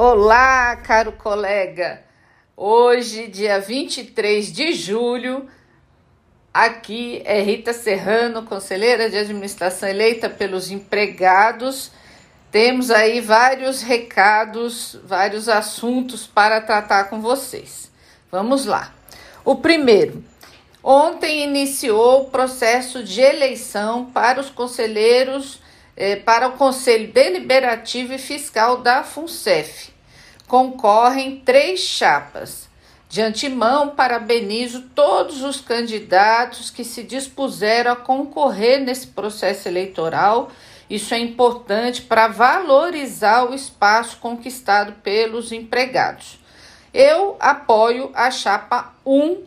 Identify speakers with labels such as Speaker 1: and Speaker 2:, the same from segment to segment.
Speaker 1: Olá, caro colega. Hoje, dia 23 de julho, aqui é Rita Serrano, conselheira de administração eleita pelos empregados. Temos aí vários recados, vários assuntos para tratar com vocês. Vamos lá. O primeiro, ontem iniciou o processo de eleição para os conselheiros eh, para o Conselho Deliberativo e Fiscal da FUNCEF. Concorrem três chapas. De antemão, parabenizo todos os candidatos que se dispuseram a concorrer nesse processo eleitoral. Isso é importante para valorizar o espaço conquistado pelos empregados. Eu apoio a chapa 1,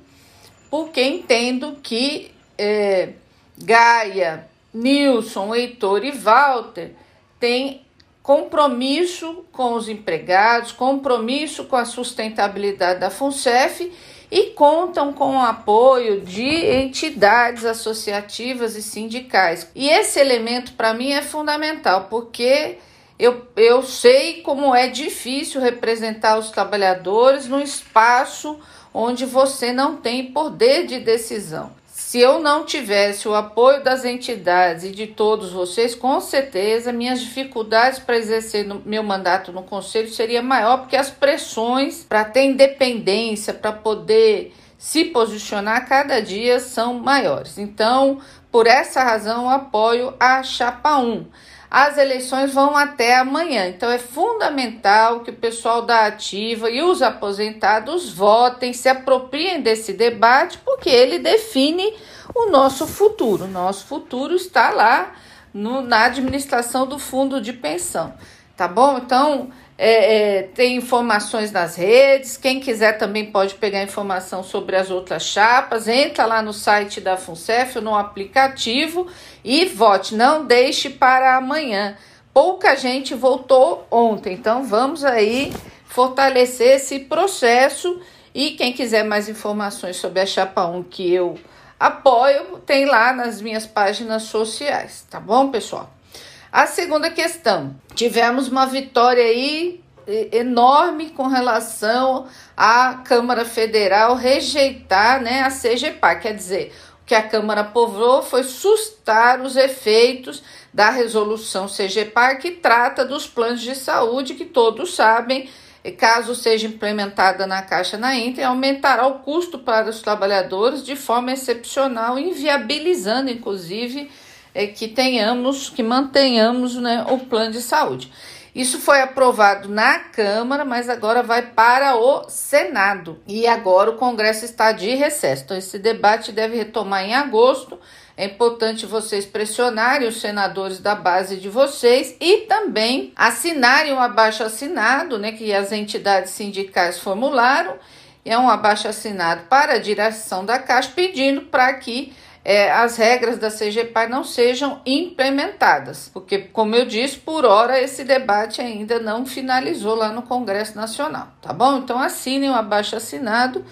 Speaker 1: porque entendo que é, Gaia, Nilson, Heitor e Walter têm compromisso com os empregados, compromisso com a sustentabilidade da FUNCEF e contam com o apoio de entidades associativas e sindicais. E esse elemento para mim é fundamental, porque eu, eu sei como é difícil representar os trabalhadores num espaço onde você não tem poder de decisão. Se eu não tivesse o apoio das entidades e de todos vocês, com certeza minhas dificuldades para exercer meu mandato no conselho seria maior, porque as pressões para ter independência, para poder se posicionar cada dia são maiores. Então, por essa razão, apoio a chapa 1. As eleições vão até amanhã, então é fundamental que o pessoal da ativa e os aposentados votem, se apropriem desse debate, porque ele define o nosso futuro. Nosso futuro está lá no, na administração do fundo de pensão, tá bom? Então, é, é, tem informações nas redes. Quem quiser também pode pegar informação sobre as outras chapas. Entra lá no site da FUNCEF, no aplicativo e vote. Não deixe para amanhã. Pouca gente votou ontem, então vamos aí fortalecer esse processo. E quem quiser mais informações sobre a chapa 1 que eu apoio, tem lá nas minhas páginas sociais, tá bom, pessoal? A segunda questão, tivemos uma vitória aí enorme com relação à Câmara Federal rejeitar né, a CGPA, quer dizer, o que a Câmara aprovou foi sustar os efeitos da resolução CGPA que trata dos planos de saúde que todos sabem, caso seja implementada na Caixa na Inter, aumentará o custo para os trabalhadores de forma excepcional, inviabilizando inclusive é que tenhamos, que mantenhamos né, o plano de saúde. Isso foi aprovado na Câmara, mas agora vai para o Senado. E agora o Congresso está de recesso. Então, esse debate deve retomar em agosto. É importante vocês pressionarem os senadores da base de vocês e também assinarem o abaixo assinado, né, que as entidades sindicais formularam. É um abaixo assinado para a direção da Caixa pedindo para que é, as regras da CGPAR não sejam implementadas, porque, como eu disse, por hora esse debate ainda não finalizou lá no Congresso Nacional, tá bom? Então assinem o abaixo assinado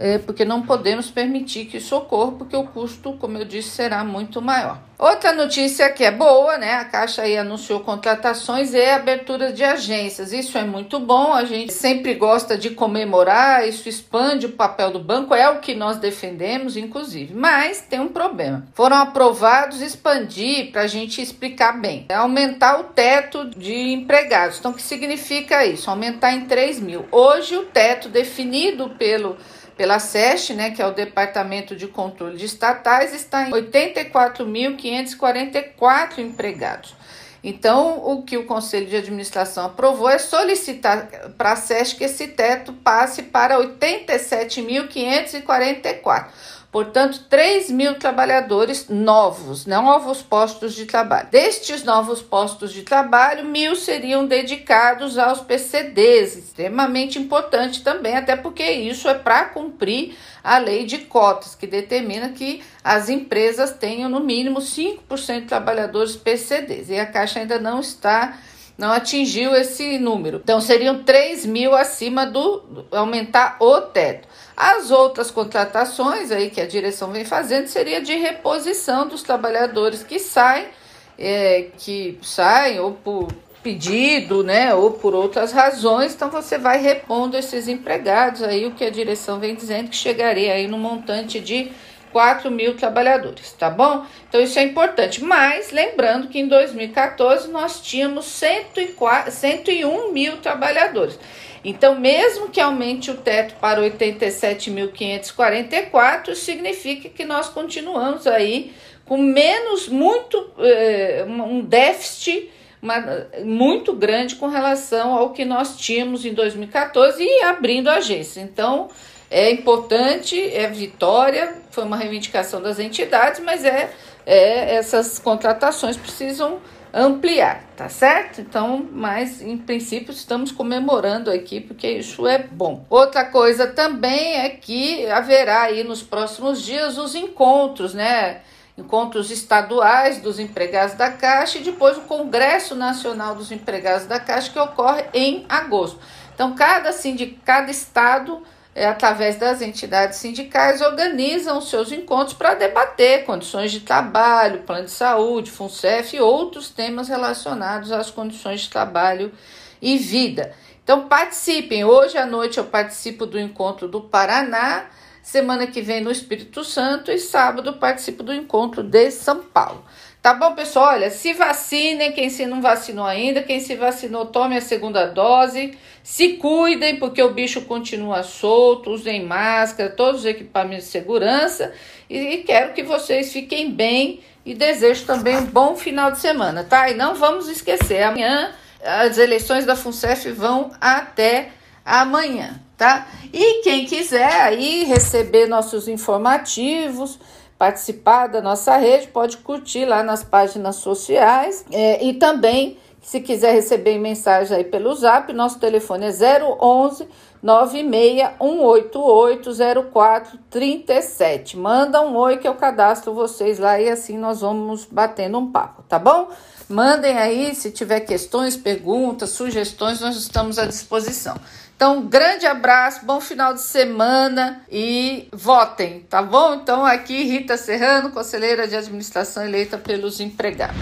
Speaker 1: é, porque não podemos permitir que isso ocorra, porque o custo, como eu disse, será muito maior. Outra notícia que é boa, né? A Caixa aí anunciou contratações e abertura de agências. Isso é muito bom, a gente sempre gosta de comemorar, isso expande o papel do banco, é o que nós defendemos, inclusive. Mas tem um problema. Foram aprovados expandir, para a gente explicar bem, é aumentar o teto de empregados. Então, o que significa isso? Aumentar em 3 mil. Hoje, o teto definido pelo pela SEST, né, que é o Departamento de Controle de Estatais, está em 84.544 empregados. Então, o que o Conselho de Administração aprovou é solicitar para a SESC que esse teto passe para 87.544. Portanto, 3 mil trabalhadores novos, não novos postos de trabalho. Destes novos postos de trabalho, mil seriam dedicados aos PCDs, extremamente importante também, até porque isso é para cumprir a lei de cotas, que determina que as empresas tenham no mínimo 5% de trabalhadores PCDs. E a Caixa ainda não está não atingiu esse número. Então seriam 3 mil acima do aumentar o teto. As outras contratações aí que a direção vem fazendo seria de reposição dos trabalhadores que saem, é, que saem ou por pedido, né, ou por outras razões, então você vai repondo esses empregados aí, o que a direção vem dizendo que chegaria aí no montante de 4 mil trabalhadores, tá bom? Então isso é importante. Mas lembrando que em 2014 nós tínhamos 104, 101 mil trabalhadores. Então, mesmo que aumente o teto para 87.544, significa que nós continuamos aí com menos, muito, eh, um déficit uma, muito grande com relação ao que nós tínhamos em 2014 e abrindo a agência. Então, é importante, é vitória, foi uma reivindicação das entidades, mas é, é essas contratações precisam ampliar, tá certo? Então, mas em princípio estamos comemorando aqui porque isso é bom. Outra coisa também é que haverá aí nos próximos dias os encontros, né? Encontros estaduais dos empregados da Caixa e depois o Congresso Nacional dos Empregados da Caixa que ocorre em agosto. Então, cada sindicato, cada estado através das entidades sindicais, organizam seus encontros para debater condições de trabalho, plano de saúde, FUNCEF e outros temas relacionados às condições de trabalho e vida. Então participem. Hoje à noite eu participo do encontro do Paraná, semana que vem no Espírito Santo e sábado participo do encontro de São Paulo. Tá bom, pessoal? Olha, se vacinem, quem se não vacinou ainda, quem se vacinou, tome a segunda dose. Se cuidem, porque o bicho continua solto, usem máscara, todos os equipamentos de segurança. E, quero que vocês fiquem bem e desejo também um bom final de semana, tá? E não vamos esquecer, amanhã as eleições da FUNCEF vão até amanhã, tá? E quem quiser aí receber nossos informativos participar da nossa rede, pode curtir lá nas páginas sociais é, e também, se quiser receber mensagem aí pelo zap, nosso telefone é 011 961880437. Manda um oi que eu cadastro vocês lá e assim nós vamos batendo um papo, tá bom? Mandem aí se tiver questões, perguntas, sugestões, nós estamos à disposição. Então, grande abraço, bom final de semana e votem, tá bom? Então, aqui Rita Serrano, conselheira de administração eleita pelos empregados.